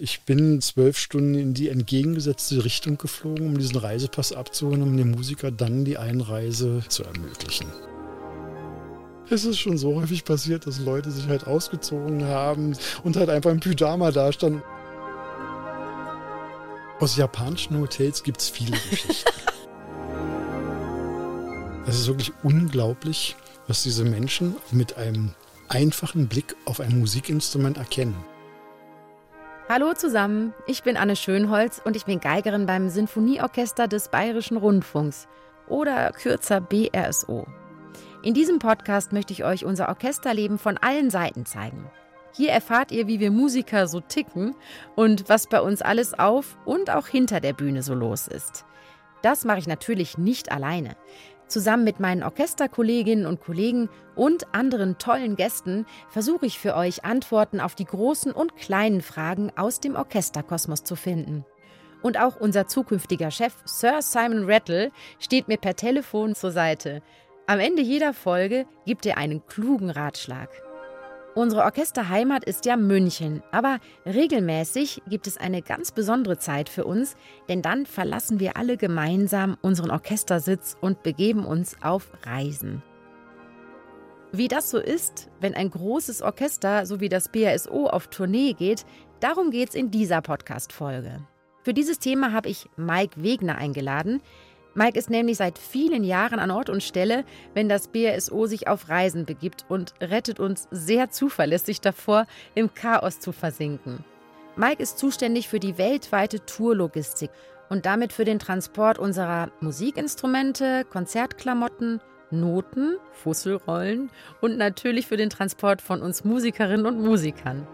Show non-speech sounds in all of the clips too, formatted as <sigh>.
Ich bin zwölf Stunden in die entgegengesetzte Richtung geflogen, um diesen Reisepass abzuholen, um dem Musiker dann die Einreise zu ermöglichen. Es ist schon so häufig passiert, dass Leute sich halt ausgezogen haben und halt einfach im Pyjama dastanden. Aus japanischen Hotels gibt es viele <laughs> Geschichten. Es ist wirklich unglaublich, was diese Menschen mit einem einfachen Blick auf ein Musikinstrument erkennen. Hallo zusammen, ich bin Anne Schönholz und ich bin Geigerin beim Sinfonieorchester des Bayerischen Rundfunks oder kürzer BRSO. In diesem Podcast möchte ich euch unser Orchesterleben von allen Seiten zeigen. Hier erfahrt ihr, wie wir Musiker so ticken und was bei uns alles auf und auch hinter der Bühne so los ist. Das mache ich natürlich nicht alleine. Zusammen mit meinen Orchesterkolleginnen und Kollegen und anderen tollen Gästen versuche ich für euch Antworten auf die großen und kleinen Fragen aus dem Orchesterkosmos zu finden. Und auch unser zukünftiger Chef Sir Simon Rattle steht mir per Telefon zur Seite. Am Ende jeder Folge gibt er einen klugen Ratschlag. Unsere Orchesterheimat ist ja München, aber regelmäßig gibt es eine ganz besondere Zeit für uns, denn dann verlassen wir alle gemeinsam unseren Orchestersitz und begeben uns auf Reisen. Wie das so ist, wenn ein großes Orchester so wie das BASO auf Tournee geht, darum geht es in dieser Podcast-Folge. Für dieses Thema habe ich Mike Wegner eingeladen. Mike ist nämlich seit vielen Jahren an Ort und Stelle, wenn das BSO sich auf Reisen begibt und rettet uns sehr zuverlässig davor, im Chaos zu versinken. Mike ist zuständig für die weltweite Tourlogistik und damit für den Transport unserer Musikinstrumente, Konzertklamotten, Noten, Fusselrollen und natürlich für den Transport von uns Musikerinnen und Musikern.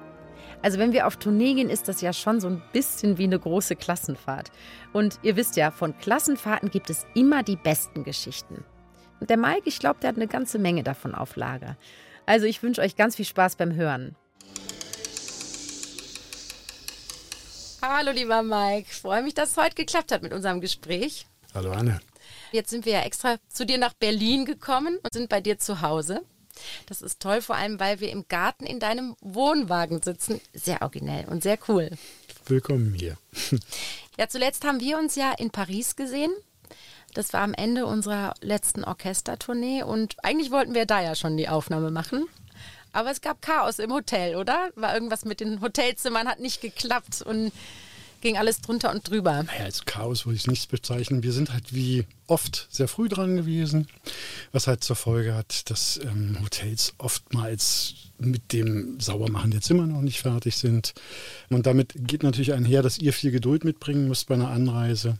Also wenn wir auf Tournee gehen, ist das ja schon so ein bisschen wie eine große Klassenfahrt. Und ihr wisst ja, von Klassenfahrten gibt es immer die besten Geschichten. Und der Mike, ich glaube, der hat eine ganze Menge davon auf Lager. Also ich wünsche euch ganz viel Spaß beim Hören. Hallo lieber Mike, ich freue mich, dass es heute geklappt hat mit unserem Gespräch. Hallo Anne. Jetzt sind wir ja extra zu dir nach Berlin gekommen und sind bei dir zu Hause. Das ist toll, vor allem weil wir im Garten in deinem Wohnwagen sitzen. Sehr originell und sehr cool. Willkommen hier. <laughs> Ja, zuletzt haben wir uns ja in Paris gesehen. Das war am Ende unserer letzten Orchestertournee und eigentlich wollten wir da ja schon die Aufnahme machen. Aber es gab Chaos im Hotel, oder? War irgendwas mit den Hotelzimmern, hat nicht geklappt und ging alles drunter und drüber. Naja, als Chaos würde ich es nicht bezeichnen. Wir sind halt wie oft sehr früh dran gewesen, was halt zur Folge hat, dass ähm, Hotels oftmals mit dem Saubermachen der Zimmer noch nicht fertig sind. Und damit geht natürlich einher, dass ihr viel Geduld mitbringen müsst bei einer Anreise.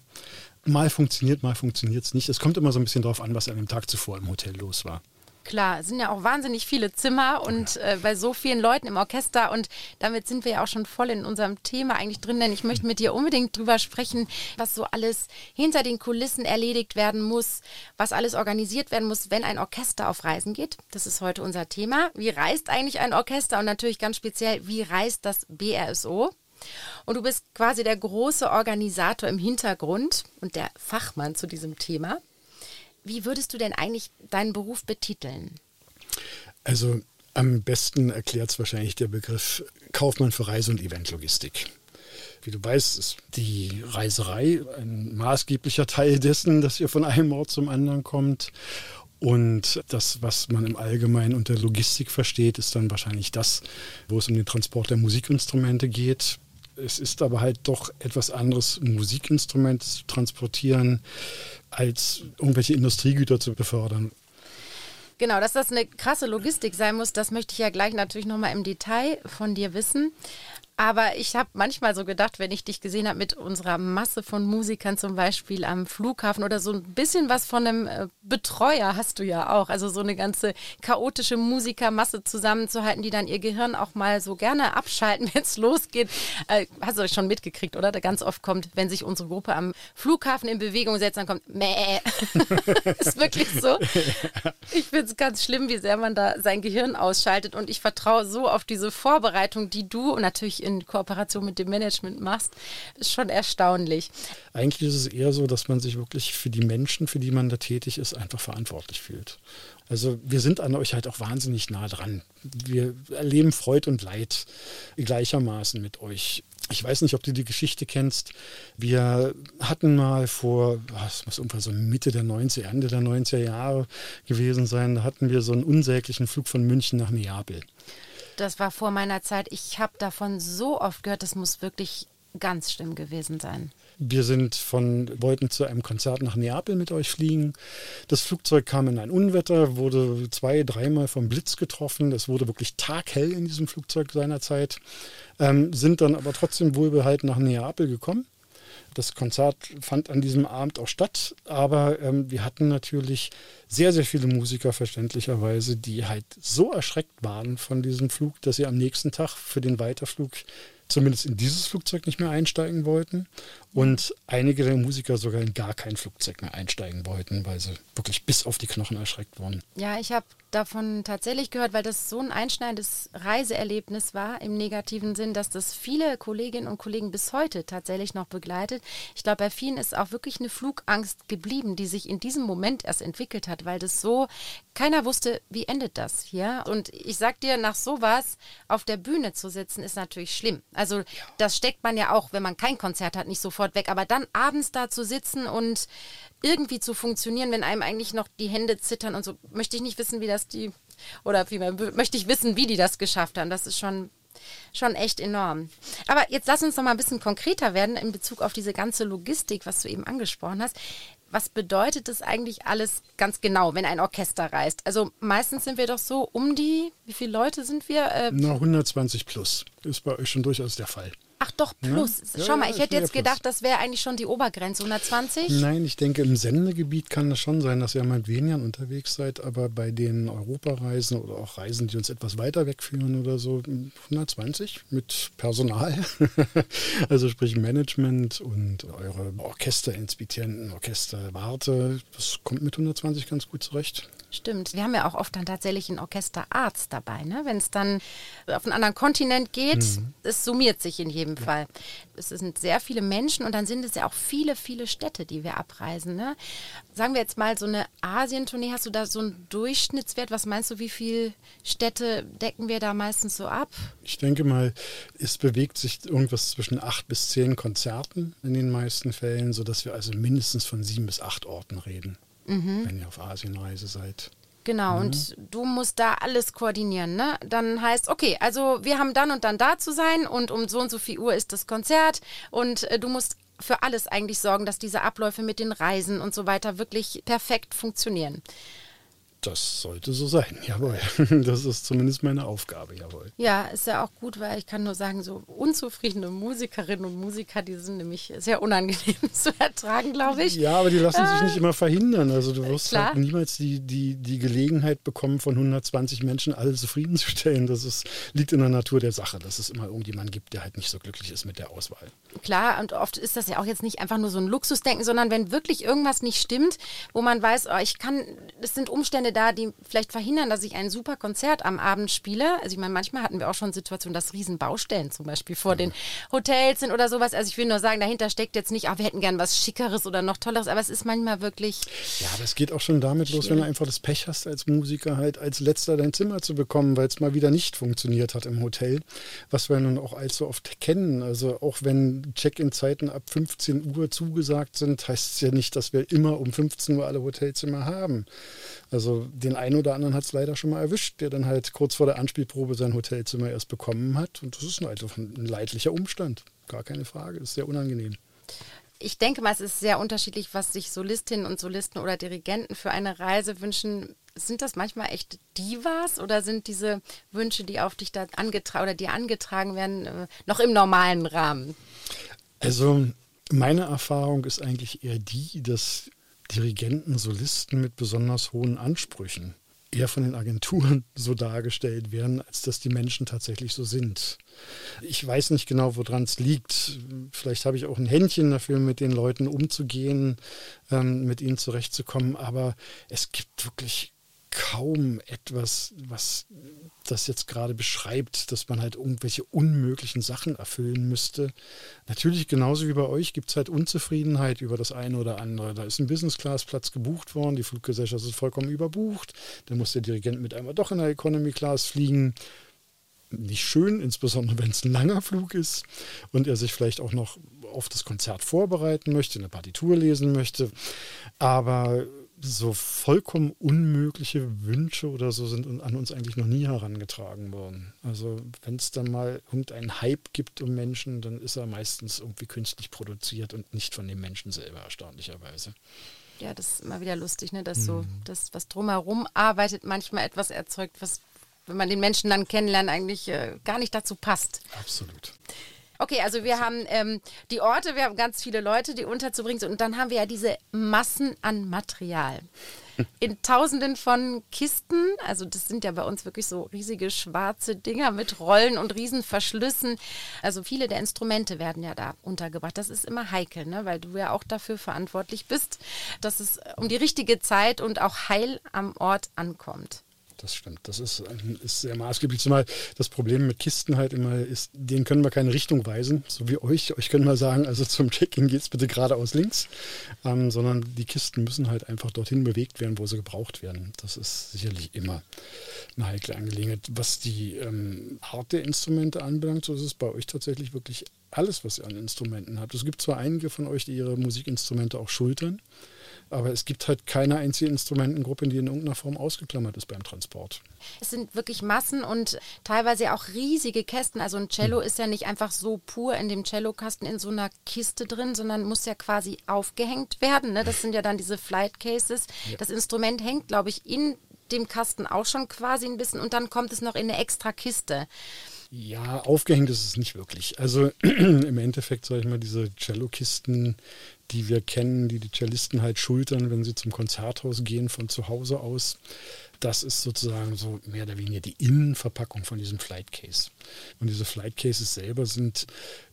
Mal funktioniert, mal funktioniert es nicht. Es kommt immer so ein bisschen darauf an, was an dem Tag zuvor im Hotel los war klar, es sind ja auch wahnsinnig viele Zimmer und äh, bei so vielen Leuten im Orchester und damit sind wir ja auch schon voll in unserem Thema eigentlich drin, denn ich möchte mit dir unbedingt drüber sprechen, was so alles hinter den Kulissen erledigt werden muss, was alles organisiert werden muss, wenn ein Orchester auf Reisen geht. Das ist heute unser Thema. Wie reist eigentlich ein Orchester und natürlich ganz speziell, wie reist das BRSO? Und du bist quasi der große Organisator im Hintergrund und der Fachmann zu diesem Thema. Wie würdest du denn eigentlich deinen Beruf betiteln? Also am besten erklärt es wahrscheinlich der Begriff Kaufmann für Reise- und Eventlogistik. Wie du weißt, ist die Reiserei ein maßgeblicher Teil dessen, dass ihr von einem Ort zum anderen kommt. Und das, was man im Allgemeinen unter Logistik versteht, ist dann wahrscheinlich das, wo es um den Transport der Musikinstrumente geht. Es ist aber halt doch etwas anderes, Musikinstrumente zu transportieren, als irgendwelche Industriegüter zu befördern. Genau, dass das eine krasse Logistik sein muss, das möchte ich ja gleich natürlich nochmal im Detail von dir wissen. Aber ich habe manchmal so gedacht, wenn ich dich gesehen habe mit unserer Masse von Musikern zum Beispiel am Flughafen oder so ein bisschen was von einem äh, Betreuer hast du ja auch. Also so eine ganze chaotische Musikermasse zusammenzuhalten, die dann ihr Gehirn auch mal so gerne abschalten, <laughs> wenn es losgeht. Äh, hast du euch schon mitgekriegt, oder? Da ganz oft kommt, wenn sich unsere Gruppe am Flughafen in Bewegung setzt, dann kommt Mäh. <laughs> ist wirklich so. Ich finde es ganz schlimm, wie sehr man da sein Gehirn ausschaltet. Und ich vertraue so auf diese Vorbereitung, die du und natürlich in Kooperation mit dem Management machst, ist schon erstaunlich. Eigentlich ist es eher so, dass man sich wirklich für die Menschen, für die man da tätig ist, einfach verantwortlich fühlt. Also wir sind an euch halt auch wahnsinnig nah dran. Wir erleben Freud und Leid gleichermaßen mit euch. Ich weiß nicht, ob du die Geschichte kennst. Wir hatten mal vor, es muss irgendwann so Mitte der 90er, Ende der 90er Jahre gewesen sein, da hatten wir so einen unsäglichen Flug von München nach Neapel. Das war vor meiner Zeit. Ich habe davon so oft gehört, das muss wirklich ganz schlimm gewesen sein. Wir sind von, wollten zu einem Konzert nach Neapel mit euch fliegen. Das Flugzeug kam in ein Unwetter, wurde zwei, dreimal vom Blitz getroffen. Es wurde wirklich taghell in diesem Flugzeug seinerzeit. Ähm, sind dann aber trotzdem wohlbehalten nach Neapel gekommen. Das Konzert fand an diesem Abend auch statt, aber ähm, wir hatten natürlich sehr, sehr viele Musiker verständlicherweise, die halt so erschreckt waren von diesem Flug, dass sie am nächsten Tag für den Weiterflug zumindest in dieses Flugzeug nicht mehr einsteigen wollten und einige der Musiker sogar in gar kein Flugzeug mehr einsteigen wollten, weil sie wirklich bis auf die Knochen erschreckt wurden. Ja, ich habe davon tatsächlich gehört, weil das so ein einschneidendes Reiseerlebnis war im negativen Sinn, dass das viele Kolleginnen und Kollegen bis heute tatsächlich noch begleitet. Ich glaube, bei vielen ist auch wirklich eine Flugangst geblieben, die sich in diesem Moment erst entwickelt hat, weil das so, keiner wusste, wie endet das hier. Und ich sag dir, nach sowas auf der Bühne zu sitzen, ist natürlich schlimm. Also das steckt man ja auch, wenn man kein Konzert hat, nicht sofort weg. Aber dann abends da zu sitzen und irgendwie zu funktionieren, wenn einem eigentlich noch die Hände zittern und so, möchte ich nicht wissen, wie das die, oder vielmehr möchte ich wissen, wie die das geschafft haben. Das ist schon schon echt enorm. Aber jetzt lass uns noch mal ein bisschen konkreter werden in Bezug auf diese ganze Logistik, was du eben angesprochen hast. Was bedeutet das eigentlich alles ganz genau, wenn ein Orchester reist? Also meistens sind wir doch so um die, wie viele Leute sind wir? Äh, Na, 120 plus. Ist bei euch schon durchaus der Fall. Ach doch, plus. Ja? Schau mal, ich hätte jetzt gedacht, das wäre eigentlich schon die Obergrenze, 120. Nein, ich denke, im Sendegebiet kann es schon sein, dass ihr mit weniger unterwegs seid, aber bei den Europareisen oder auch Reisen, die uns etwas weiter wegführen oder so, 120 mit Personal. <laughs> also sprich Management und eure Orchesterinspizienten, Orchesterwarte, das kommt mit 120 ganz gut zurecht. Stimmt. Wir haben ja auch oft dann tatsächlich einen Orchesterarzt dabei. Ne? Wenn es dann auf einen anderen Kontinent geht, mhm. es summiert sich in jedem ja. Fall. Es sind sehr viele Menschen und dann sind es ja auch viele, viele Städte, die wir abreisen. Ne? Sagen wir jetzt mal so eine Asientournee, hast du da so einen Durchschnittswert? Was meinst du, wie viele Städte decken wir da meistens so ab? Ich denke mal, es bewegt sich irgendwas zwischen acht bis zehn Konzerten in den meisten Fällen, sodass wir also mindestens von sieben bis acht Orten reden mhm. wenn ihr auf Asienreise seid. Genau, mhm. und du musst da alles koordinieren, ne? Dann heißt, okay, also wir haben dann und dann da zu sein und um so und so viel Uhr ist das Konzert und äh, du musst für alles eigentlich sorgen, dass diese Abläufe mit den Reisen und so weiter wirklich perfekt funktionieren. Das sollte so sein, jawohl. <laughs> Das ist zumindest meine Aufgabe, jawohl. Ja, ist ja auch gut, weil ich kann nur sagen, so unzufriedene Musikerinnen und Musiker, die sind nämlich sehr unangenehm <laughs> zu ertragen, glaube ich. Ja, aber die lassen äh, sich nicht immer verhindern. Also du wirst klar. halt niemals die, die, die Gelegenheit bekommen, von 120 Menschen alle zufriedenzustellen. Das ist, liegt in der Natur der Sache, dass es immer irgendjemanden gibt, der halt nicht so glücklich ist mit der Auswahl. Klar, und oft ist das ja auch jetzt nicht einfach nur so ein Luxusdenken, sondern wenn wirklich irgendwas nicht stimmt, wo man weiß, oh, ich kann, das sind Umstände, Umstände da, die vielleicht verhindern, dass ich ein super Konzert am Abend spiele. Also ich meine, manchmal hatten wir auch schon Situationen, dass Riesenbaustellen zum Beispiel vor den Hotels sind oder sowas. Also ich will nur sagen, dahinter steckt jetzt nicht, ah, wir hätten gern was Schickeres oder noch Tolleres, aber es ist manchmal wirklich. Ja, aber es geht auch schon damit schwierig. los, wenn du einfach das Pech hast, als Musiker halt als letzter dein Zimmer zu bekommen, weil es mal wieder nicht funktioniert hat im Hotel, was wir nun auch allzu oft kennen. Also auch wenn Check-in-Zeiten ab 15 Uhr zugesagt sind, heißt es ja nicht, dass wir immer um 15 Uhr alle Hotelzimmer haben. Also den einen oder anderen hat es leider schon mal erwischt, der dann halt kurz vor der Anspielprobe sein Hotelzimmer erst bekommen hat. Und das ist also ein leidlicher Umstand. Gar keine Frage. Das ist sehr unangenehm. Ich denke mal, es ist sehr unterschiedlich, was sich Solistinnen und Solisten oder Dirigenten für eine Reise wünschen. Sind das manchmal echt Divas oder sind diese Wünsche, die auf dich da angetragen oder dir angetragen werden, äh, noch im normalen Rahmen? Also meine Erfahrung ist eigentlich eher die, dass Dirigenten, Solisten mit besonders hohen Ansprüchen eher von den Agenturen <laughs> so dargestellt werden, als dass die Menschen tatsächlich so sind. Ich weiß nicht genau, woran es liegt. Vielleicht habe ich auch ein Händchen dafür, mit den Leuten umzugehen, ähm, mit ihnen zurechtzukommen, aber es gibt wirklich kaum etwas, was das jetzt gerade beschreibt, dass man halt irgendwelche unmöglichen Sachen erfüllen müsste. Natürlich, genauso wie bei euch, gibt es halt Unzufriedenheit über das eine oder andere. Da ist ein Business-Class-Platz gebucht worden, die Fluggesellschaft ist vollkommen überbucht, dann muss der Dirigent mit einmal doch in der Economy-Class fliegen. nicht schön, insbesondere <laughs> wenn es ein langer Flug ist und er sich vielleicht auch noch auf das Konzert vorbereiten möchte, eine Partitur lesen möchte. Aber so vollkommen unmögliche Wünsche oder so sind an uns eigentlich noch nie herangetragen worden. Also wenn es dann mal irgendeinen Hype gibt um Menschen, dann ist er meistens irgendwie künstlich produziert und nicht von dem Menschen selber, erstaunlicherweise. Ja, das ist immer wieder lustig, ne? dass so mhm. das, was drumherum arbeitet, manchmal etwas erzeugt, was, wenn man den Menschen dann kennenlernt, eigentlich äh, gar nicht dazu passt. Absolut. Okay, also wir haben ähm, die Orte, wir haben ganz viele Leute, die unterzubringen sind. Und dann haben wir ja diese Massen an Material. <laughs> In tausenden von Kisten, also das sind ja bei uns wirklich so riesige schwarze Dinger mit Rollen und Riesenverschlüssen. Also viele der Instrumente werden ja da untergebracht. Das ist immer heikel, ne? weil du ja auch dafür verantwortlich bist, dass es um die richtige Zeit und auch heil am Ort ankommt das stimmt. Das ist, ist sehr maßgeblich. Zumal das Problem mit Kisten halt immer ist, denen können wir keine Richtung weisen, so wie euch. Euch können wir sagen, also zum Check-in geht es bitte geradeaus links, ähm, sondern die Kisten müssen halt einfach dorthin bewegt werden, wo sie gebraucht werden. Das ist sicherlich immer eine heikle Angelegenheit. Was die ähm, Art der Instrumente anbelangt, so ist es bei euch tatsächlich wirklich alles, was ihr an Instrumenten habt. Es gibt zwar einige von euch, die ihre Musikinstrumente auch schultern, aber es gibt halt keine einzige Instrumentengruppe, die in irgendeiner Form ausgeklammert ist beim Transport. Es sind wirklich Massen und teilweise auch riesige Kästen. Also ein Cello hm. ist ja nicht einfach so pur in dem Cellokasten in so einer Kiste drin, sondern muss ja quasi aufgehängt werden. Ne? Das sind ja dann diese Flight Cases. Ja. Das Instrument hängt, glaube ich, in dem Kasten auch schon quasi ein bisschen und dann kommt es noch in eine extra Kiste. Ja, aufgehängt ist es nicht wirklich. Also <clears throat> im Endeffekt, sage ich mal, diese Cellokisten, die wir kennen, die die Cellisten halt schultern, wenn sie zum Konzerthaus gehen von zu Hause aus. Das ist sozusagen so mehr oder weniger die Innenverpackung von diesem Flight Case. Und diese Flight Cases selber sind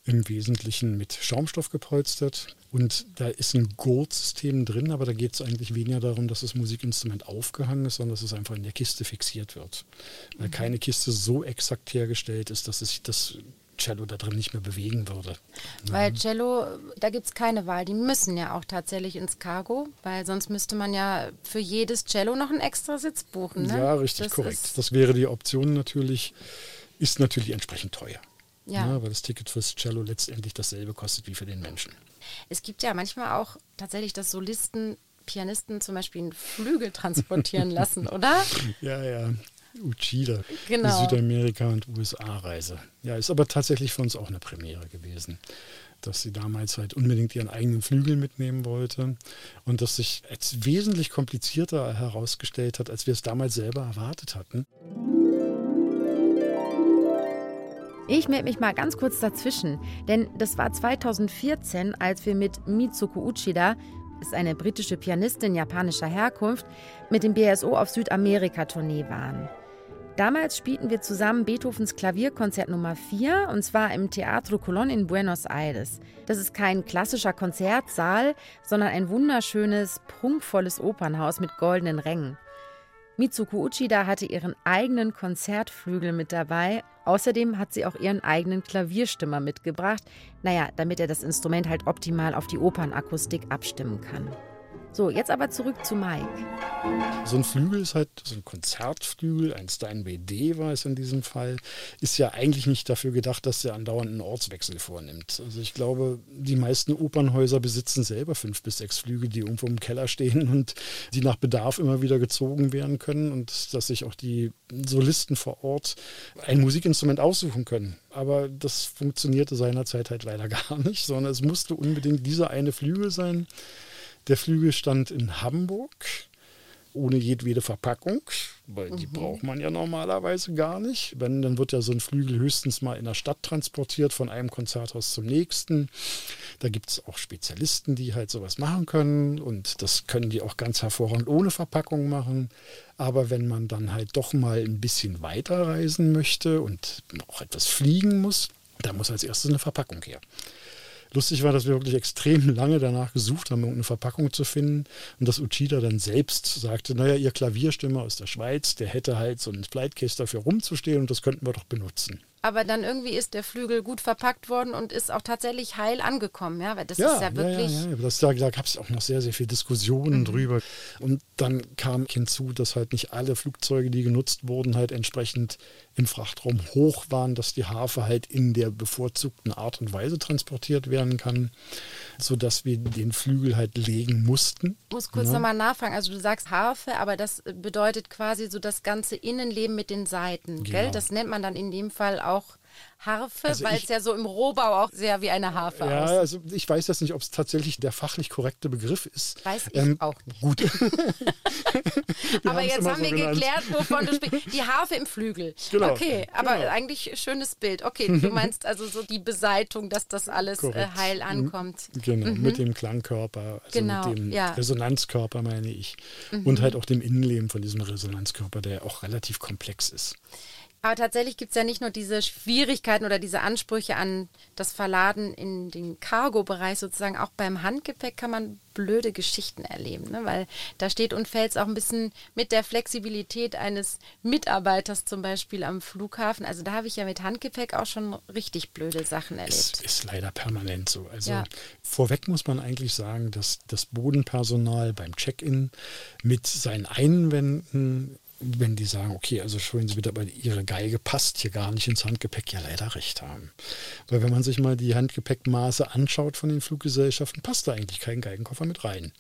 im Wesentlichen mit Schaumstoff gepolstert. Und da ist ein Gurtsystem drin, aber da geht es eigentlich weniger darum, dass das Musikinstrument aufgehangen ist, sondern dass es einfach in der Kiste fixiert wird. Weil mhm. keine Kiste so exakt hergestellt ist, dass es sich das Cello da drin nicht mehr bewegen würde. Weil Cello, da gibt es keine Wahl. Die müssen ja auch tatsächlich ins Cargo, weil sonst müsste man ja für jedes Cello noch einen extra Sitz buchen. Ne? Ja, richtig, das korrekt. Das wäre die Option natürlich, ist natürlich entsprechend teuer. Ja. ja. Weil das Ticket fürs Cello letztendlich dasselbe kostet wie für den Menschen. Es gibt ja manchmal auch tatsächlich, dass Solisten Pianisten zum Beispiel einen Flügel transportieren <laughs> lassen, oder? Ja, ja. Uchida, genau. Südamerika- und USA-Reise. Ja, ist aber tatsächlich für uns auch eine Premiere gewesen, dass sie damals halt unbedingt ihren eigenen Flügel mitnehmen wollte und das sich als wesentlich komplizierter herausgestellt hat, als wir es damals selber erwartet hatten. Ich melde mich mal ganz kurz dazwischen, denn das war 2014, als wir mit Mitsuko Uchida, ist eine britische Pianistin japanischer Herkunft, mit dem BSO auf Südamerika-Tournee waren. Damals spielten wir zusammen Beethovens Klavierkonzert Nummer 4 und zwar im Teatro Colón in Buenos Aires. Das ist kein klassischer Konzertsaal, sondern ein wunderschönes, prunkvolles Opernhaus mit goldenen Rängen. Mitsuko Uchida hatte ihren eigenen Konzertflügel mit dabei. Außerdem hat sie auch ihren eigenen Klavierstimmer mitgebracht. Naja, damit er das Instrument halt optimal auf die Opernakustik abstimmen kann. So, jetzt aber zurück zu Mike. So ein Flügel ist halt so ein Konzertflügel, ein Steinway D war es in diesem Fall, ist ja eigentlich nicht dafür gedacht, dass er andauernd einen Ortswechsel vornimmt. Also ich glaube, die meisten Opernhäuser besitzen selber fünf bis sechs Flügel, die irgendwo im Keller stehen <laughs> und die nach Bedarf immer wieder gezogen werden können und dass sich auch die Solisten vor Ort ein Musikinstrument aussuchen können. Aber das funktionierte seinerzeit halt leider <laughs> gar nicht, sondern es musste unbedingt dieser eine Flügel sein der Flügel stand in Hamburg ohne jedwede Verpackung, weil die mhm. braucht man ja normalerweise gar nicht. Wenn, dann wird ja so ein Flügel höchstens mal in der Stadt transportiert, von einem Konzerthaus zum nächsten. Da gibt es auch Spezialisten, die halt sowas machen können und das können die auch ganz hervorragend ohne Verpackung machen. Aber wenn man dann halt doch mal ein bisschen weiter reisen möchte und auch etwas fliegen muss, da muss als erstes eine Verpackung her. Lustig war, dass wir wirklich extrem lange danach gesucht haben, irgendeine Verpackung zu finden und dass Uchida dann selbst sagte, naja, ihr Klavierstimmer aus der Schweiz, der hätte halt so ein Flightcase dafür rumzustehen und das könnten wir doch benutzen. Aber dann irgendwie ist der Flügel gut verpackt worden und ist auch tatsächlich heil angekommen, ja, weil das ja, ist ja wirklich. Ja, ja, ja. Das, da, da gab es auch noch sehr, sehr viele Diskussionen mhm. drüber. Und dann kam hinzu, dass halt nicht alle Flugzeuge, die genutzt wurden, halt entsprechend im Frachtraum hoch waren, dass die Harfe halt in der bevorzugten Art und Weise transportiert werden kann, sodass wir den Flügel halt legen mussten. Ich muss kurz ja. nochmal nachfragen. Also du sagst Harfe, aber das bedeutet quasi so das ganze Innenleben mit den Seiten, genau. gell? Das nennt man dann in dem Fall auch Harfe, also weil es ja so im Rohbau auch sehr wie eine Harfe ja, aussieht. also ich weiß jetzt nicht, ob es tatsächlich der fachlich korrekte Begriff ist. Weiß ich ähm, auch nicht. Gut. <laughs> aber jetzt haben so wir genannt. geklärt, wovon du sprichst. <laughs> Die Harfe im Flügel. Genau. Okay, aber genau. eigentlich schönes Bild. Okay, du <laughs> meinst also so die Beseitung, dass das alles äh, heil mhm. ankommt. Genau, mhm. mit dem Klangkörper, also genau, mit dem ja. Resonanzkörper meine ich. Mhm. Und halt auch dem Innenleben von diesem Resonanzkörper, der auch relativ komplex ist. Aber tatsächlich gibt es ja nicht nur diese Schwierigkeiten oder diese Ansprüche an das Verladen in den Cargo-Bereich sozusagen. Auch beim Handgepäck kann man blöde Geschichten erleben, ne? weil da steht und fällt es auch ein bisschen mit der Flexibilität eines Mitarbeiters zum Beispiel am Flughafen. Also da habe ich ja mit Handgepäck auch schon richtig blöde Sachen erlebt. Es ist leider permanent so. Also ja. vorweg muss man eigentlich sagen, dass das Bodenpersonal beim Check-in mit seinen Einwänden wenn die sagen, okay, also schön Sie bitte, aber Ihre Geige passt hier gar nicht ins Handgepäck, ja leider recht haben. Weil wenn man sich mal die Handgepäckmaße anschaut von den Fluggesellschaften, passt da eigentlich kein Geigenkoffer mit rein.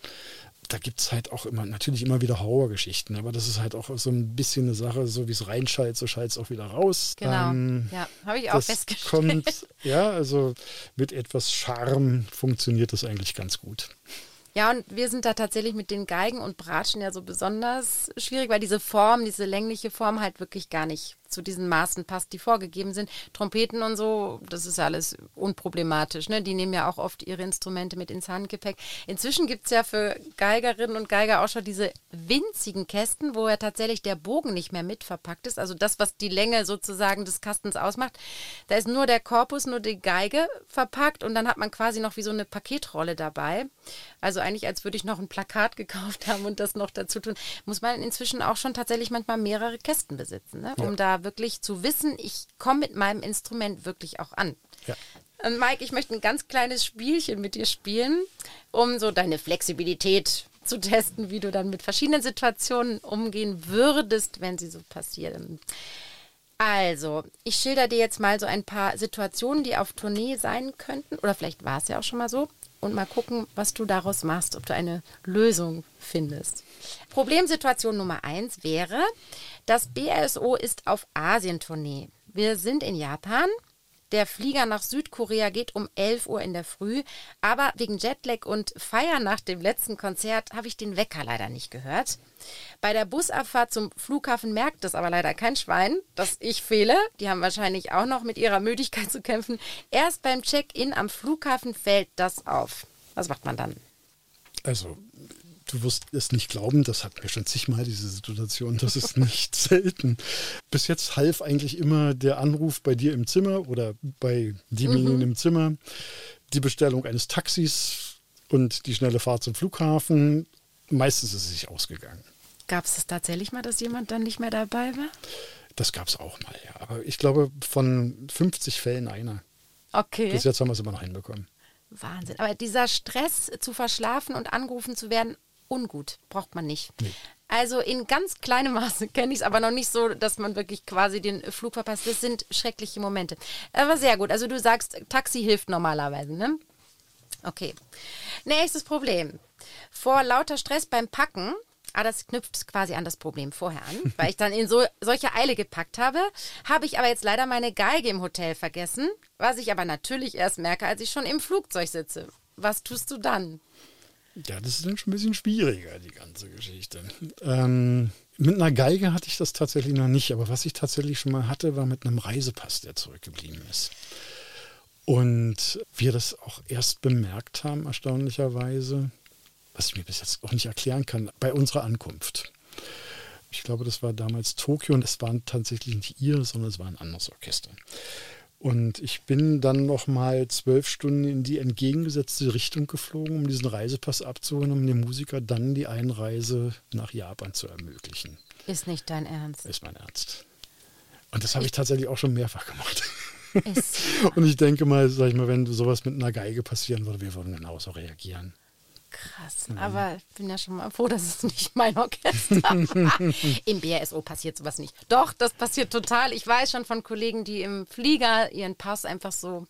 Da gibt es halt auch immer, natürlich immer wieder Horrorgeschichten, aber das ist halt auch so ein bisschen eine Sache, so wie es reinschallt, so schallt es auch wieder raus. Genau, ähm, ja, habe ich auch festgestellt. Kommt, ja, also mit etwas Charme funktioniert das eigentlich ganz gut. Ja, und wir sind da tatsächlich mit den Geigen und Bratschen ja so besonders schwierig, weil diese Form, diese längliche Form halt wirklich gar nicht zu diesen Maßen passt, die vorgegeben sind. Trompeten und so, das ist alles unproblematisch. Ne? Die nehmen ja auch oft ihre Instrumente mit ins Handgepäck. Inzwischen gibt es ja für Geigerinnen und Geiger auch schon diese winzigen Kästen, wo ja tatsächlich der Bogen nicht mehr mit verpackt ist. Also das, was die Länge sozusagen des Kastens ausmacht. Da ist nur der Korpus, nur die Geige verpackt und dann hat man quasi noch wie so eine Paketrolle dabei. Also eigentlich, als würde ich noch ein Plakat <laughs> gekauft haben und das noch dazu tun. Muss man inzwischen auch schon tatsächlich manchmal mehrere Kästen besitzen, ne? um ja. da wirklich zu wissen, ich komme mit meinem Instrument wirklich auch an. Ja. Und Mike, ich möchte ein ganz kleines Spielchen mit dir spielen, um so deine Flexibilität zu testen, wie du dann mit verschiedenen Situationen umgehen würdest, wenn sie so passieren. Also, ich schilder dir jetzt mal so ein paar Situationen, die auf Tournee sein könnten, oder vielleicht war es ja auch schon mal so, und mal gucken, was du daraus machst, ob du eine Lösung findest. Problemsituation Nummer eins wäre, das BSO ist auf Asientournee. Wir sind in Japan. Der Flieger nach Südkorea geht um 11 Uhr in der Früh, aber wegen Jetlag und Feier nach dem letzten Konzert habe ich den Wecker leider nicht gehört. Bei der Busabfahrt zum Flughafen merkt das aber leider kein Schwein, dass ich fehle. Die haben wahrscheinlich auch noch mit ihrer Müdigkeit zu kämpfen. Erst beim Check-in am Flughafen fällt das auf. Was macht man dann? Also du wirst es nicht glauben, das hatten wir schon zigmal, diese Situation, das ist nicht <laughs> selten. Bis jetzt half eigentlich immer der Anruf bei dir im Zimmer oder bei demjenigen mhm. im Zimmer, die Bestellung eines Taxis und die schnelle Fahrt zum Flughafen. Meistens ist es sich ausgegangen. Gab es tatsächlich mal, dass jemand dann nicht mehr dabei war? Das gab es auch mal, ja. Aber ich glaube, von 50 Fällen einer. Okay. Bis jetzt haben wir es immer noch hinbekommen. Wahnsinn. Aber dieser Stress zu verschlafen und angerufen zu werden, ungut. Braucht man nicht. Nee. Also in ganz kleinem Maße <laughs> kenne ich es, aber noch nicht so, dass man wirklich quasi den Flug verpasst. Das sind schreckliche Momente. Aber sehr gut. Also du sagst, Taxi hilft normalerweise, ne? Okay. Nächstes Problem. Vor lauter Stress beim Packen Ah, das knüpft quasi an das Problem vorher an, <laughs> weil ich dann in so solche Eile gepackt habe, habe ich aber jetzt leider meine Geige im Hotel vergessen, was ich aber natürlich erst merke, als ich schon im Flugzeug sitze. Was tust du dann? Ja, das ist dann schon ein bisschen schwieriger, die ganze Geschichte. Ähm, mit einer Geige hatte ich das tatsächlich noch nicht, aber was ich tatsächlich schon mal hatte, war mit einem Reisepass, der zurückgeblieben ist. Und wir das auch erst bemerkt haben, erstaunlicherweise, was ich mir bis jetzt auch nicht erklären kann, bei unserer Ankunft. Ich glaube, das war damals Tokio und es waren tatsächlich nicht ihr, sondern es war ein anderes Orchester. Und ich bin dann noch mal zwölf Stunden in die entgegengesetzte Richtung geflogen, um diesen Reisepass abzuholen, um dem Musiker dann die Einreise nach Japan zu ermöglichen. Ist nicht dein Ernst? Ist mein Ernst. Und das habe ich, ich tatsächlich auch schon mehrfach gemacht. <laughs> Und ich denke mal, sag ich mal, wenn sowas mit einer Geige passieren würde, wir würden genauso reagieren. Krass. Mhm. Aber ich bin ja schon mal froh, dass es nicht mein Orchester <laughs> Im BRSO passiert sowas nicht. Doch, das passiert total. Ich weiß schon von Kollegen, die im Flieger ihren Pass einfach so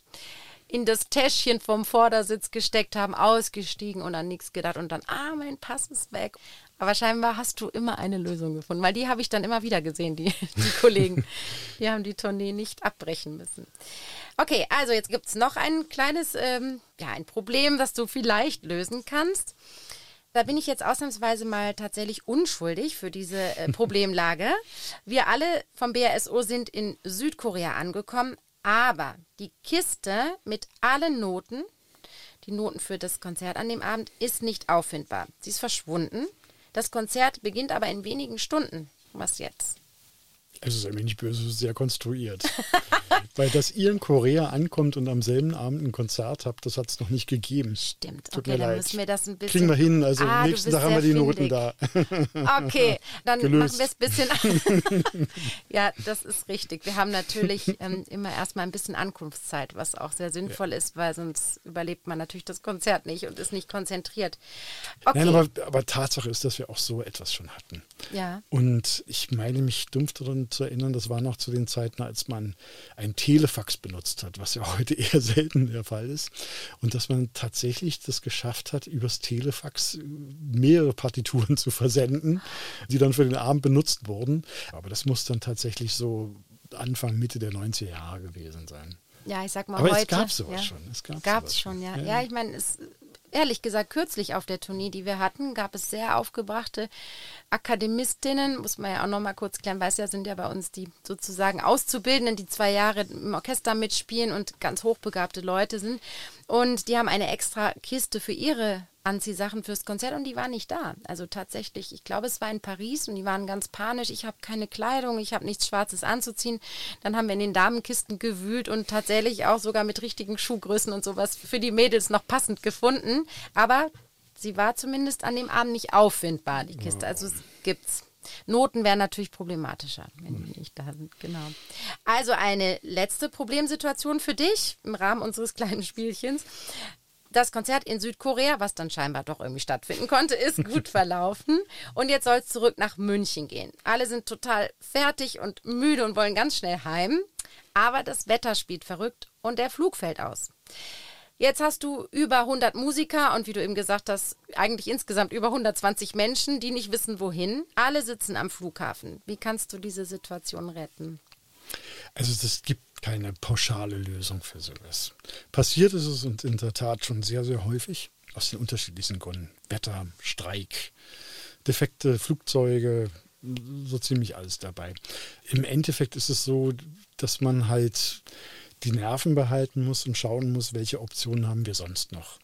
in das Täschchen vom Vordersitz gesteckt haben, ausgestiegen und an nichts gedacht und dann, ah, mein Pass ist weg. Aber scheinbar hast du immer eine Lösung gefunden, weil die habe ich dann immer wieder gesehen, die, die Kollegen. <laughs> die haben die Tournee nicht abbrechen müssen. Okay, also jetzt gibt es noch ein kleines, ähm, ja, ein Problem, das du vielleicht lösen kannst. Da bin ich jetzt ausnahmsweise mal tatsächlich unschuldig für diese äh, <laughs> Problemlage. Wir alle vom BASO sind in Südkorea angekommen, aber die Kiste mit allen Noten, die Noten für das Konzert an dem Abend, ist nicht auffindbar. Sie ist verschwunden. Das Konzert beginnt aber in wenigen Stunden. Was jetzt? Es ist ein wenig böse, sehr konstruiert. <laughs> Weil dass ihr in Korea ankommt und am selben Abend ein Konzert habt, das hat es noch nicht gegeben. Stimmt. Tut okay, mir dann leid. müssen wir das ein bisschen. Kriegen wir hin, also ah, nächsten Tag haben wir die findig. Noten da. Okay, dann Gelöst. machen wir es ein bisschen. <laughs> <laughs> ja, das ist richtig. Wir haben natürlich ähm, immer erstmal ein bisschen Ankunftszeit, was auch sehr sinnvoll ja. ist, weil sonst überlebt man natürlich das Konzert nicht und ist nicht konzentriert. Okay. Nein, aber, aber Tatsache ist, dass wir auch so etwas schon hatten. Ja. Und ich meine mich dumpf daran zu erinnern, das war noch zu den Zeiten, als man ein Telefax benutzt hat, was ja heute <laughs> eher selten der Fall ist. Und dass man tatsächlich das geschafft hat, übers Telefax mehrere Partituren <laughs> zu versenden, die dann für den Abend benutzt wurden. Aber das muss dann tatsächlich so Anfang, Mitte der 90er Jahre gewesen sein. Ja, ich sag mal Aber heute. es gab sowas ja. schon. Es gab es schon, ja. ja. Ja, ich meine, es ehrlich gesagt, kürzlich auf der Tournee, die wir hatten, gab es sehr aufgebrachte Akademistinnen, muss man ja auch noch mal kurz klären, weiß ja, sind ja bei uns die sozusagen Auszubildenden, die zwei Jahre im Orchester mitspielen und ganz hochbegabte Leute sind. Und die haben eine extra Kiste für ihre Anziehsachen fürs Konzert und die waren nicht da. Also tatsächlich, ich glaube, es war in Paris und die waren ganz panisch. Ich habe keine Kleidung, ich habe nichts Schwarzes anzuziehen. Dann haben wir in den Damenkisten gewühlt und tatsächlich auch sogar mit richtigen Schuhgrößen und sowas für die Mädels noch passend gefunden. Aber sie war zumindest an dem Abend nicht auffindbar, die Kiste. Also es gibt's. Noten wären natürlich problematischer, wenn die nicht da sind. Genau. Also eine letzte Problemsituation für dich im Rahmen unseres kleinen Spielchens. Das Konzert in Südkorea, was dann scheinbar doch irgendwie stattfinden konnte, ist <laughs> gut verlaufen. Und jetzt soll es zurück nach München gehen. Alle sind total fertig und müde und wollen ganz schnell heim. Aber das Wetter spielt verrückt und der Flug fällt aus. Jetzt hast du über 100 Musiker und wie du eben gesagt hast, eigentlich insgesamt über 120 Menschen, die nicht wissen, wohin. Alle sitzen am Flughafen. Wie kannst du diese Situation retten? Also es gibt keine pauschale Lösung für sowas. Passiert ist es uns in der Tat schon sehr, sehr häufig, aus den unterschiedlichsten Gründen. Wetter, Streik, defekte Flugzeuge, so ziemlich alles dabei. Im Endeffekt ist es so, dass man halt die Nerven behalten muss und schauen muss, welche Optionen haben wir sonst noch.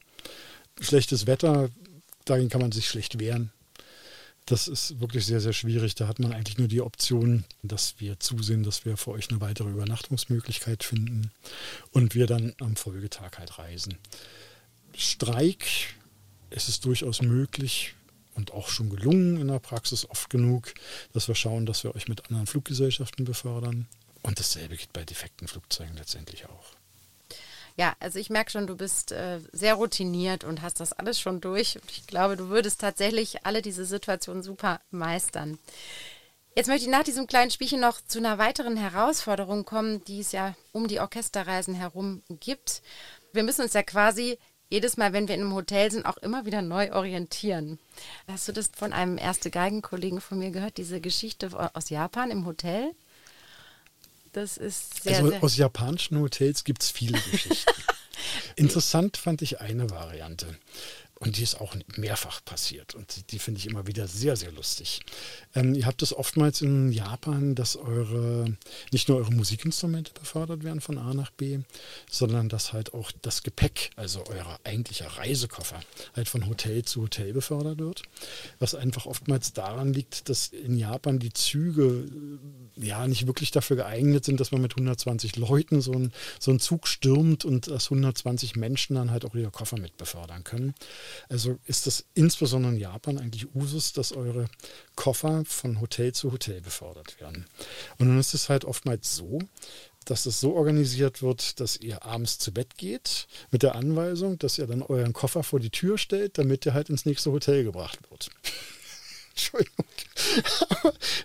Schlechtes Wetter, dagegen kann man sich schlecht wehren. Das ist wirklich sehr, sehr schwierig. Da hat man eigentlich nur die Option, dass wir zusehen, dass wir für euch eine weitere Übernachtungsmöglichkeit finden und wir dann am Folgetag halt reisen. Streik, es ist durchaus möglich und auch schon gelungen in der Praxis oft genug, dass wir schauen, dass wir euch mit anderen Fluggesellschaften befördern. Und dasselbe geht bei defekten Flugzeugen letztendlich auch. Ja, also ich merke schon, du bist äh, sehr routiniert und hast das alles schon durch. Und ich glaube, du würdest tatsächlich alle diese Situationen super meistern. Jetzt möchte ich nach diesem kleinen Spielchen noch zu einer weiteren Herausforderung kommen, die es ja um die Orchesterreisen herum gibt. Wir müssen uns ja quasi jedes Mal, wenn wir in einem Hotel sind, auch immer wieder neu orientieren. Hast du das von einem erste Geigenkollegen von mir gehört, diese Geschichte aus Japan im Hotel? Das ist sehr, also sehr aus japanischen Hotels gibt es viele Geschichten. <laughs> Interessant fand ich eine Variante. Und die ist auch mehrfach passiert. Und die, die finde ich immer wieder sehr, sehr lustig. Ähm, ihr habt es oftmals in Japan, dass eure, nicht nur eure Musikinstrumente befördert werden von A nach B, sondern dass halt auch das Gepäck, also euer eigentlicher Reisekoffer, halt von Hotel zu Hotel befördert wird. Was einfach oftmals daran liegt, dass in Japan die Züge äh, ja nicht wirklich dafür geeignet sind, dass man mit 120 Leuten so, ein, so einen Zug stürmt und dass 120 Menschen dann halt auch ihre Koffer mit befördern können. Also ist das insbesondere in Japan eigentlich Usus, dass eure Koffer von Hotel zu Hotel befördert werden. Und dann ist es halt oftmals so, dass es so organisiert wird, dass ihr abends zu Bett geht mit der Anweisung, dass ihr dann euren Koffer vor die Tür stellt, damit ihr halt ins nächste Hotel gebracht wird. Entschuldigung.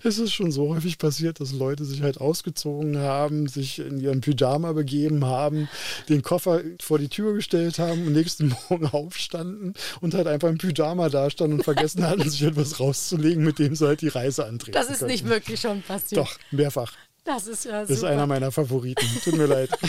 es ist schon so häufig passiert, dass Leute sich halt ausgezogen haben, sich in ihren Pyjama begeben haben, den Koffer vor die Tür gestellt haben und nächsten <laughs> Morgen aufstanden und halt einfach im Pyjama dastanden und vergessen hatten, sich etwas rauszulegen, mit dem sie halt die Reise antreten. Das ist können. nicht wirklich schon passiert. Doch, mehrfach. Das ist ja super. Das ist einer meiner Favoriten. Tut mir leid. <laughs>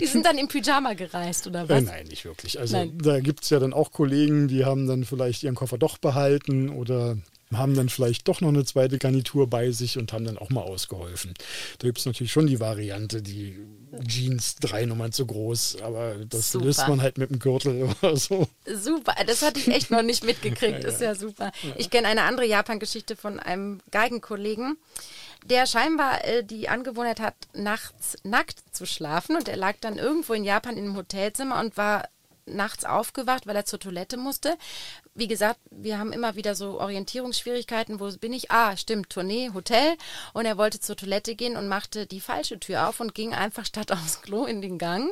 Die sind dann im Pyjama gereist, oder Äh, was? nein, nicht wirklich. Also Nein. da gibt es ja dann auch Kollegen, die haben dann vielleicht ihren Koffer doch behalten oder haben dann vielleicht doch noch eine zweite Garnitur bei sich und haben dann auch mal ausgeholfen. Da gibt es natürlich schon die Variante, die Jeans drei Nummern zu groß, aber das Super. löst man halt mit dem Gürtel <laughs> oder so. Super, das hatte ich echt noch nicht <laughs> mitgekriegt. Ist ja super. Ich kenne eine andere Japan-Geschichte von einem Geigenkollegen, der scheinbar äh, die Angewohnheit hat, nachts nackt zu schlafen. Und er lag dann irgendwo in Japan in einem Hotelzimmer und war nachts aufgewacht, weil er zur Toilette musste. Wie gesagt, wir haben immer wieder so Orientierungsschwierigkeiten. Wo bin ich? Ah, stimmt, Tournee, Hotel. Und er wollte zur Toilette gehen und machte die falsche Tür auf und ging einfach statt aufs Klo in den Gang.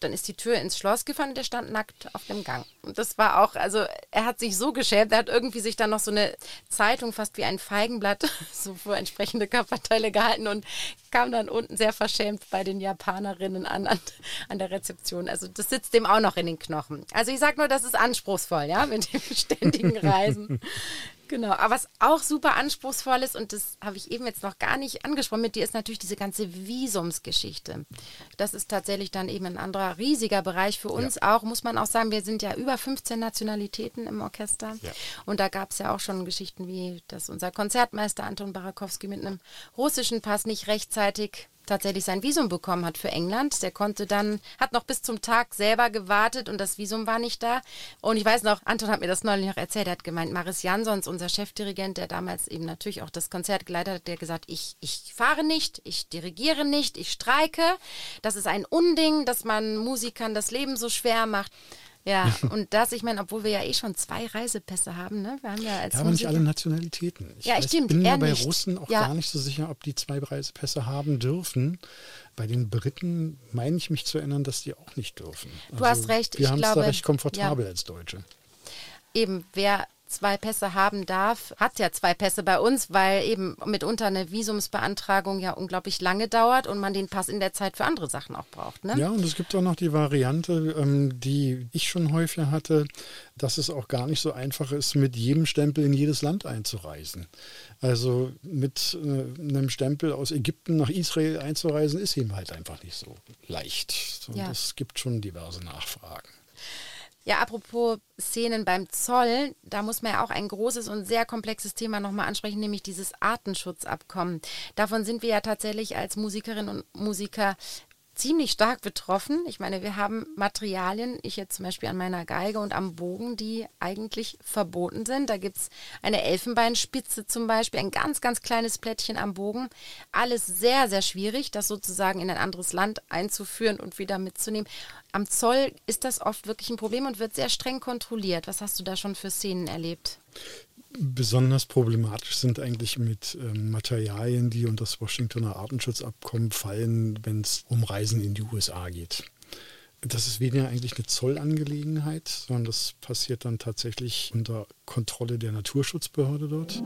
Dann ist die Tür ins Schloss gefahren und er stand nackt auf dem Gang. Und das war auch, also er hat sich so geschämt, er hat irgendwie sich dann noch so eine Zeitung, fast wie ein Feigenblatt, <laughs> so vor entsprechende Körperteile gehalten und kam dann unten sehr verschämt bei den Japanerinnen an, an, an der Rezeption. Also das sitzt dem auch noch in den Knochen. Also ich sag nur, das ist anspruchsvoll, ja, mit dem ständigen <laughs> Reisen. Genau, aber was auch super anspruchsvoll ist, und das habe ich eben jetzt noch gar nicht angesprochen mit dir, ist natürlich diese ganze Visumsgeschichte. Das ist tatsächlich dann eben ein anderer riesiger Bereich für uns auch, muss man auch sagen. Wir sind ja über 15 Nationalitäten im Orchester. Ja. Und da gab es ja auch schon Geschichten wie, dass unser Konzertmeister Anton Barakowski mit einem russischen Pass nicht rechtzeitig tatsächlich sein Visum bekommen hat für England. Der konnte dann, hat noch bis zum Tag selber gewartet und das Visum war nicht da. Und ich weiß noch, Anton hat mir das neulich noch erzählt, er hat gemeint, Maris Jansons, unser Chefdirigent, der damals eben natürlich auch das Konzert geleitet hat, der gesagt, ich, ich fahre nicht, ich dirigiere nicht, ich streike. Das ist ein Unding, dass man Musikern das Leben so schwer macht. Ja, <laughs> und das, ich meine, obwohl wir ja eh schon zwei Reisepässe haben, ne? Wir haben ja als Ja, aber nicht Musiker- alle Nationalitäten. Ich Ja, weiß, stimmt, bin mir bei nicht. Russen auch Ja. gar nicht so sicher, ob die zwei Reisepässe haben dürfen. Bei den Briten meine ich mich zu erinnern, dass die auch nicht dürfen. Also Du hast recht, Wir ich haben es da recht komfortabel als Deutsche. eben, wer zwei Pässe haben darf, hat ja zwei Pässe bei uns, weil eben mitunter eine Visumsbeantragung ja unglaublich lange dauert und man den Pass in der Zeit für andere Sachen auch braucht. Ne? Ja, und es gibt auch noch die Variante, ähm, die ich schon häufiger hatte, dass es auch gar nicht so einfach ist, mit jedem Stempel in jedes Land einzureisen. Also mit äh, einem Stempel aus Ägypten nach Israel einzureisen, ist eben halt einfach nicht so leicht. Und Ja. Es gibt schon diverse Nachfragen. Ja, apropos Szenen beim Zoll, da muss man ja auch ein großes und sehr komplexes Thema nochmal ansprechen, nämlich dieses Artenschutzabkommen. Davon sind wir ja tatsächlich als Musikerinnen und Musiker ziemlich stark betroffen. Ich meine, wir haben Materialien, ich jetzt zum Beispiel an meiner Geige und am Bogen, die eigentlich verboten sind. Da gibt es eine Elfenbeinspitze zum Beispiel, ein ganz, ganz kleines Plättchen am Bogen. Alles sehr, sehr schwierig, das sozusagen in ein anderes Land einzuführen und wieder mitzunehmen. Am Zoll ist das oft wirklich ein Problem und wird sehr streng kontrolliert. Was hast du da schon für Szenen erlebt? Besonders problematisch sind eigentlich mit ähm, Materialien, die unter das Washingtoner Artenschutzabkommen fallen, wenn es um Reisen in die USA geht. Das ist weniger eigentlich eine Zollangelegenheit, sondern das passiert dann tatsächlich unter Kontrolle der Naturschutzbehörde dort.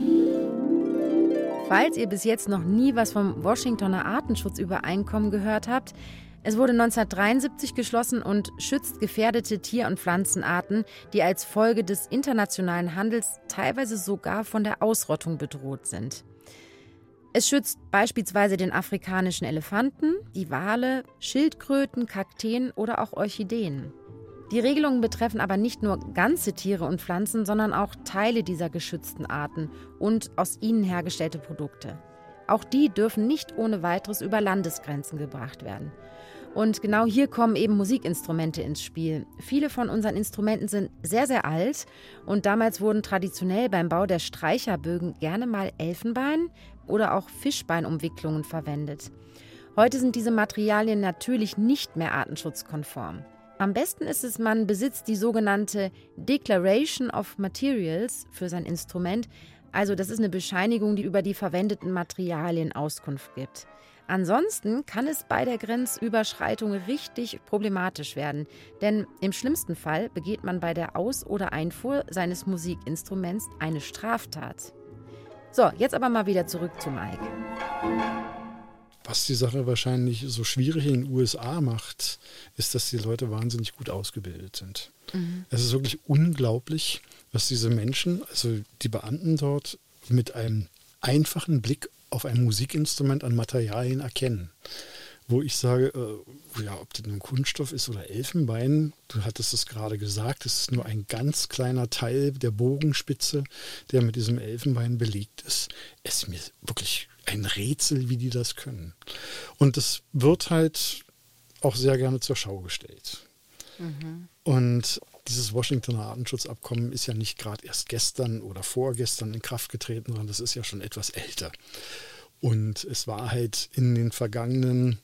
Falls ihr bis jetzt noch nie was vom Washingtoner Artenschutzübereinkommen gehört habt, es wurde 1973 geschlossen und schützt gefährdete Tier- und Pflanzenarten, die als Folge des internationalen Handels teilweise sogar von der Ausrottung bedroht sind. Es schützt beispielsweise den afrikanischen Elefanten, die Wale, Schildkröten, Kakteen oder auch Orchideen. Die Regelungen betreffen aber nicht nur ganze Tiere und Pflanzen, sondern auch Teile dieser geschützten Arten und aus ihnen hergestellte Produkte. Auch die dürfen nicht ohne weiteres über Landesgrenzen gebracht werden. Und genau hier kommen eben Musikinstrumente ins Spiel. Viele von unseren Instrumenten sind sehr, sehr alt und damals wurden traditionell beim Bau der Streicherbögen gerne mal Elfenbein oder auch Fischbeinumwicklungen verwendet. Heute sind diese Materialien natürlich nicht mehr artenschutzkonform. Am besten ist es, man besitzt die sogenannte Declaration of Materials für sein Instrument. Also das ist eine Bescheinigung, die über die verwendeten Materialien Auskunft gibt. Ansonsten kann es bei der Grenzüberschreitung richtig problematisch werden, denn im schlimmsten Fall begeht man bei der Aus- oder Einfuhr seines Musikinstruments eine Straftat. So, jetzt aber mal wieder zurück zu Mike. Was die Sache wahrscheinlich so schwierig in den USA macht, ist, dass die Leute wahnsinnig gut ausgebildet sind. Mhm. Es ist wirklich unglaublich, was diese Menschen, also die Beamten dort, mit einem einfachen Blick auf ein Musikinstrument an Materialien erkennen wo ich sage, äh, ja, ob das nun Kunststoff ist oder Elfenbein, du hattest es gerade gesagt, es ist nur ein ganz kleiner Teil der Bogenspitze, der mit diesem Elfenbein belegt ist. Es ist mir wirklich ein Rätsel, wie die das können. Und das wird halt auch sehr gerne zur Schau gestellt. Mhm. Und dieses Washingtoner Artenschutzabkommen ist ja nicht gerade erst gestern oder vorgestern in Kraft getreten, sondern das ist ja schon etwas älter. Und es war halt in den vergangenen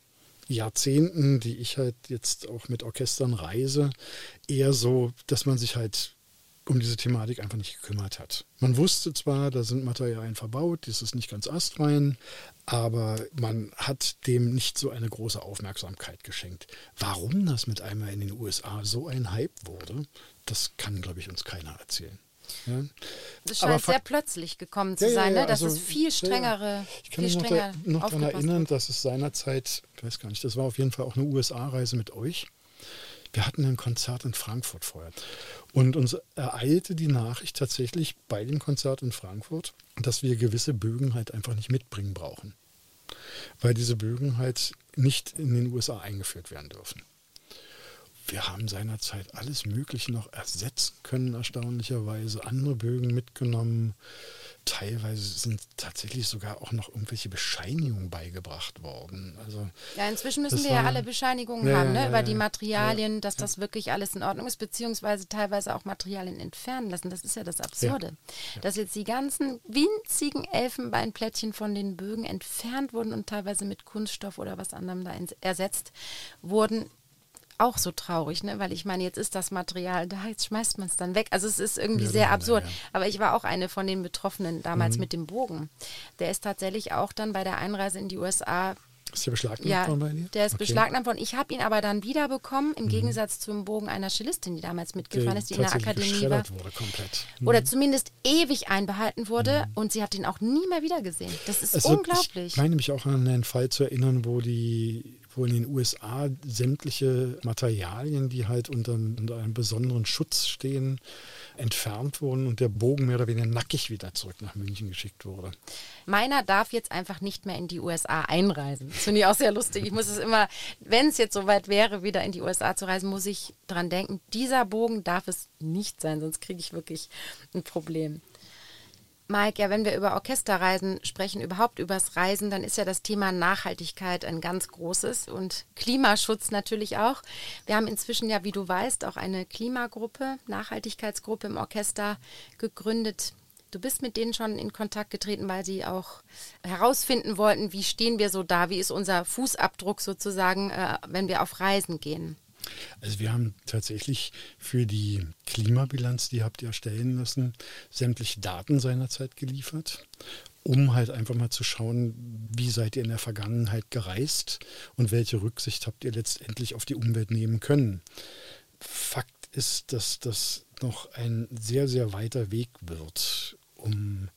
Jahrzehnten, die ich halt jetzt auch mit Orchestern reise, eher so, dass man sich halt um diese Thematik einfach nicht gekümmert hat. Man wusste zwar, da sind Materialien verbaut, das ist nicht ganz astrein, aber man hat dem nicht so eine große Aufmerksamkeit geschenkt. Warum das mit einmal in den USA so ein Hype wurde, das kann, glaube ich, uns keiner erzählen. Ja. Das scheint sehr plötzlich gekommen zu ja, sein, ja, ne? dass also, es viel strengere. Ich kann mich noch, da, noch daran erinnern, wird. dass es seinerzeit, ich weiß gar nicht, das war auf jeden Fall auch eine USA-Reise mit euch. Wir hatten ein Konzert in Frankfurt vorher. Und uns ereilte die Nachricht tatsächlich bei dem Konzert in Frankfurt, dass wir gewisse Bögen halt einfach nicht mitbringen brauchen. Weil diese Bögen halt nicht in den USA eingeführt werden dürfen wir haben seinerzeit alles Mögliche noch ersetzen können, erstaunlicherweise. Andere Bögen mitgenommen. Teilweise sind tatsächlich sogar auch noch irgendwelche Bescheinigungen beigebracht worden. Also, ja, inzwischen müssen wir war, ja alle Bescheinigungen ja, haben, ne, ja, über die Materialien, dass das wirklich alles in Ordnung ist, beziehungsweise teilweise auch Materialien entfernen lassen. Das ist ja das Absurde. Dass jetzt die ganzen winzigen Elfenbeinplättchen von den Bögen entfernt wurden und teilweise mit Kunststoff oder was anderem da ersetzt wurden, auch so traurig, ne? weil ich meine, jetzt ist das Material da, jetzt schmeißt man es dann weg. Also es ist irgendwie ja, sehr absurd. Ja. Aber ich war auch eine von den Betroffenen damals mhm. mit dem Bogen. Der ist tatsächlich auch dann bei der Einreise in die USA ist der beschlagnahmt ja, worden bei dir? Der ist okay. beschlagnahmt worden. Ich habe ihn aber dann wiederbekommen, im mhm. Gegensatz zum Bogen einer Cellistin, die damals mitgefahren ist, die in der Akademie war. Wurde komplett. Mhm. Oder zumindest ewig einbehalten wurde mhm. und sie hat ihn auch nie mehr wiedergesehen. Das ist also unglaublich. Ich meine mich auch an einen Fall zu erinnern, wo die wo in den USA sämtliche Materialien, die halt unter, unter, einem besonderen Schutz stehen, entfernt wurden und der Bogen mehr oder weniger nackig wieder zurück nach München geschickt wurde. Meiner darf jetzt einfach nicht mehr in die USA einreisen. Das finde ich auch sehr lustig. Ich muss es immer, wenn es jetzt soweit wäre, wieder in die USA zu reisen, muss ich dran denken, dieser Bogen darf es nicht sein, sonst kriege ich wirklich ein Problem. Mike, ja, wenn wir über Orchesterreisen sprechen, überhaupt übers Reisen, dann ist ja das Thema Nachhaltigkeit ein ganz großes und Klimaschutz natürlich auch. Wir haben inzwischen ja, wie du weißt, auch eine Klimagruppe, Nachhaltigkeitsgruppe im Orchester gegründet. Du bist mit denen schon in Kontakt getreten, weil sie auch herausfinden wollten, wie stehen wir so da, wie ist unser Fußabdruck sozusagen, äh, wenn wir auf Reisen gehen. Also wir haben tatsächlich für die Klimabilanz, die habt ihr erstellen lassen, sämtliche Daten seinerzeit geliefert, um halt einfach mal zu schauen, wie seid ihr in der Vergangenheit gereist und welche Rücksicht habt ihr letztendlich auf die Umwelt nehmen können. Fakt ist, dass das noch ein sehr, sehr weiter Weg wird, um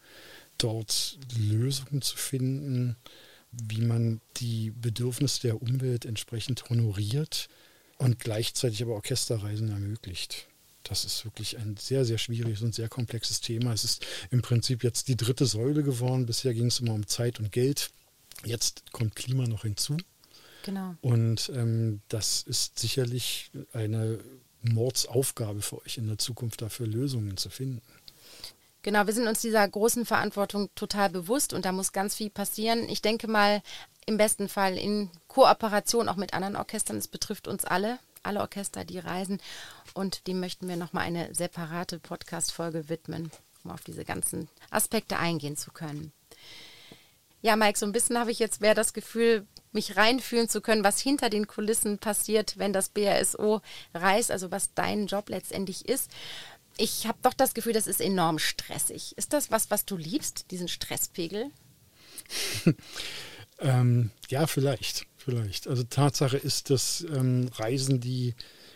dort Lösungen zu finden, wie man die Bedürfnisse der Umwelt entsprechend honoriert und gleichzeitig aber Orchesterreisen ermöglicht. Das ist wirklich ein sehr, sehr schwieriges und sehr komplexes Thema. Es ist im Prinzip jetzt die dritte Säule geworden. Bisher ging es immer um Zeit und Geld. Jetzt kommt Klima noch hinzu. Genau. Und ähm, das ist sicherlich eine Mordsaufgabe für euch in der Zukunft, dafür Lösungen zu finden. Genau, wir sind uns dieser großen Verantwortung total bewusst und da muss ganz viel passieren. Ich denke mal, im besten Fall in Kooperation auch mit anderen Orchestern. Es betrifft uns alle, alle Orchester, die reisen. Und dem möchten wir nochmal eine separate Podcast-Folge widmen, um auf diese ganzen Aspekte eingehen zu können. Ja, Mike, so ein bisschen habe ich jetzt mehr das Gefühl, mich reinfühlen zu können, was hinter den Kulissen passiert, wenn das BRSO reist, also was dein Job letztendlich ist. Ich habe doch das Gefühl, das ist enorm stressig. Ist das was, was du liebst, diesen Stresspegel? <laughs> Ähm, ja, vielleicht, vielleicht. Also Tatsache ist, dass ähm, Reisen, die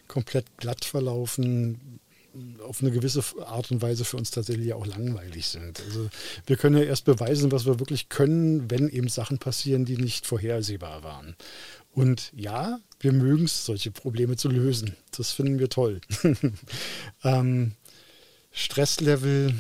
komplett glatt verlaufen, auf eine gewisse Art und Weise für uns tatsächlich auch langweilig sind. Also wir können ja erst beweisen, was wir wirklich können, wenn eben Sachen passieren, die nicht vorhersehbar waren. Und ja, wir mögen es, solche Probleme zu lösen. Das finden wir toll. <laughs> ähm, Stresslevel,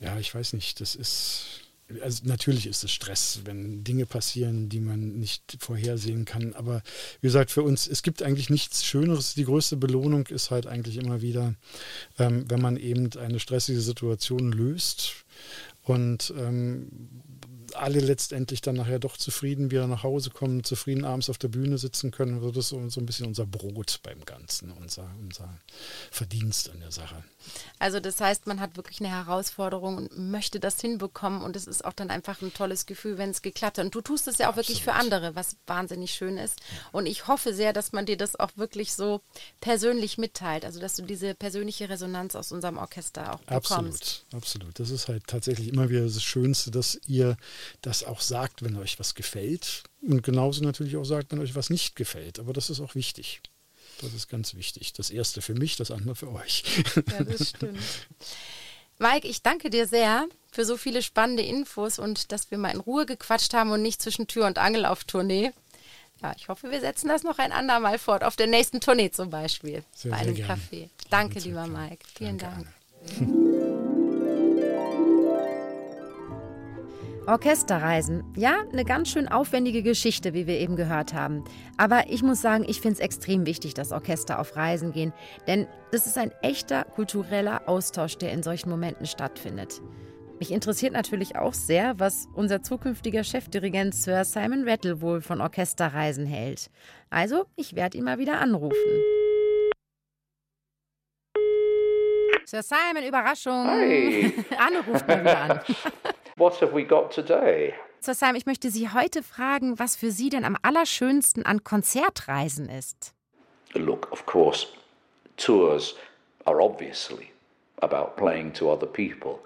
ja, ich weiß nicht, das ist also natürlich ist es Stress, wenn Dinge passieren, die man nicht vorhersehen kann. Aber wie gesagt, für uns, es gibt eigentlich nichts Schöneres. Die größte Belohnung ist halt eigentlich immer wieder, ähm, wenn man eben eine stressige Situation löst und ähm, alle letztendlich dann nachher doch zufrieden wieder nach Hause kommen, zufrieden abends auf der Bühne sitzen können. Also das ist so, ein bisschen unser Brot beim Ganzen, unser, unser Verdienst an der Sache. Also das heißt, man hat wirklich eine Herausforderung und möchte das hinbekommen und es ist auch dann einfach ein tolles Gefühl, wenn es geklappt hat. Und du tust es ja auch Absolut. wirklich für andere, was wahnsinnig schön ist. Und ich hoffe sehr, dass man dir das auch wirklich so persönlich mitteilt, also dass du diese persönliche Resonanz aus unserem Orchester auch bekommst. Absolut, absolut. Das ist halt tatsächlich immer wieder das Schönste, dass ihr das auch sagt, wenn euch was gefällt und genauso natürlich auch sagt, wenn euch was nicht gefällt. Aber das ist auch wichtig. Das ist ganz wichtig. Das erste für mich, das andere für euch. Ja, das stimmt. Mike, ich danke dir sehr für so viele spannende Infos und dass wir mal in Ruhe gequatscht haben und nicht zwischen Tür und Angel auf Tournee. Ja, ich hoffe, wir setzen das noch ein andermal fort, auf der nächsten Tournee zum Beispiel, sehr, bei einem Café. Danke, lieber Mike. Vielen danke, Dank. Orchesterreisen. Ja, eine ganz schön aufwendige Geschichte, wie wir eben gehört haben. Aber ich muss sagen, ich finde es extrem wichtig, dass Orchester auf Reisen gehen. Denn das ist ein echter kultureller Austausch, der in solchen Momenten stattfindet. Mich interessiert natürlich auch sehr, was unser zukünftiger Chefdirigent Sir Simon Rattle wohl von Orchesterreisen hält. Also, ich werde ihn mal wieder anrufen. Sir Simon, Überraschung. Hi. <laughs> Anne ruft mal wieder an. <laughs> What have we got today? Sir Sam, ich möchte Sie heute fragen, was für Sie denn am allerschönsten an Konzertreisen ist. Look, of course, tours are obviously about playing to other people,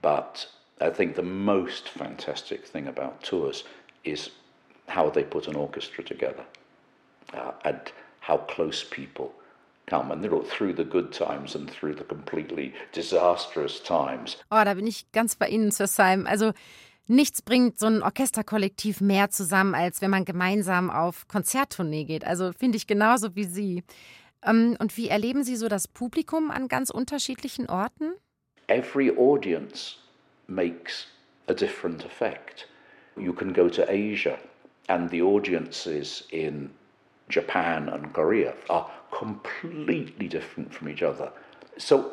but I think the most fantastic thing about tours is how they put an orchestra together uh, and how close people come and through the good times and through the completely disastrous times. Oh, da bin ich ganz bei Ihnen, Sir Simon. Also nichts bringt so ein Orchesterkollektiv mehr zusammen, als wenn man gemeinsam auf Konzerttournee geht. Also finde ich genauso wie Sie. Ähm, und wie erleben Sie so das Publikum an ganz unterschiedlichen Orten? Every audience makes a different effect. You can go to Asia and the audiences in Japan and Korea are completely different from each other. So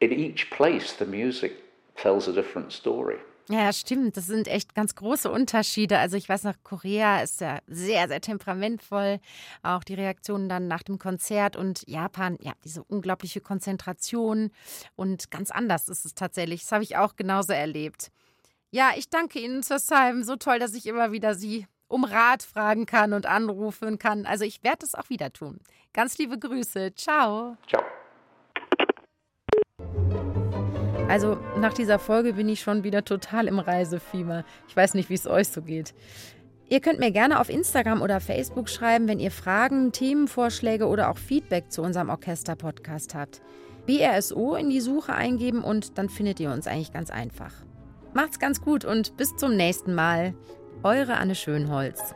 in each place, the music tells a different story. Ja, stimmt. Das sind echt ganz große Unterschiede. Also ich weiß noch, Korea ist ja sehr, sehr temperamentvoll. Auch die Reaktionen dann nach dem Konzert und Japan, ja, diese unglaubliche Konzentration und ganz anders ist es tatsächlich. Das habe ich auch genauso erlebt. Ja, ich danke Ihnen, Sir Simon. So toll, dass ich immer wieder Sie um Rat fragen kann und anrufen kann. Also ich werde es auch wieder tun. Ganz liebe Grüße. Ciao. Ciao. Also nach dieser Folge bin ich schon wieder total im Reisefieber. Ich weiß nicht, wie es euch so geht. Ihr könnt mir gerne auf Instagram oder Facebook schreiben, wenn ihr Fragen, Themenvorschläge oder auch Feedback zu unserem Orchester-Podcast habt. BRSO in die Suche eingeben und dann findet ihr uns eigentlich ganz einfach. Macht's ganz gut und bis zum nächsten Mal. Eure Anne Schönholz.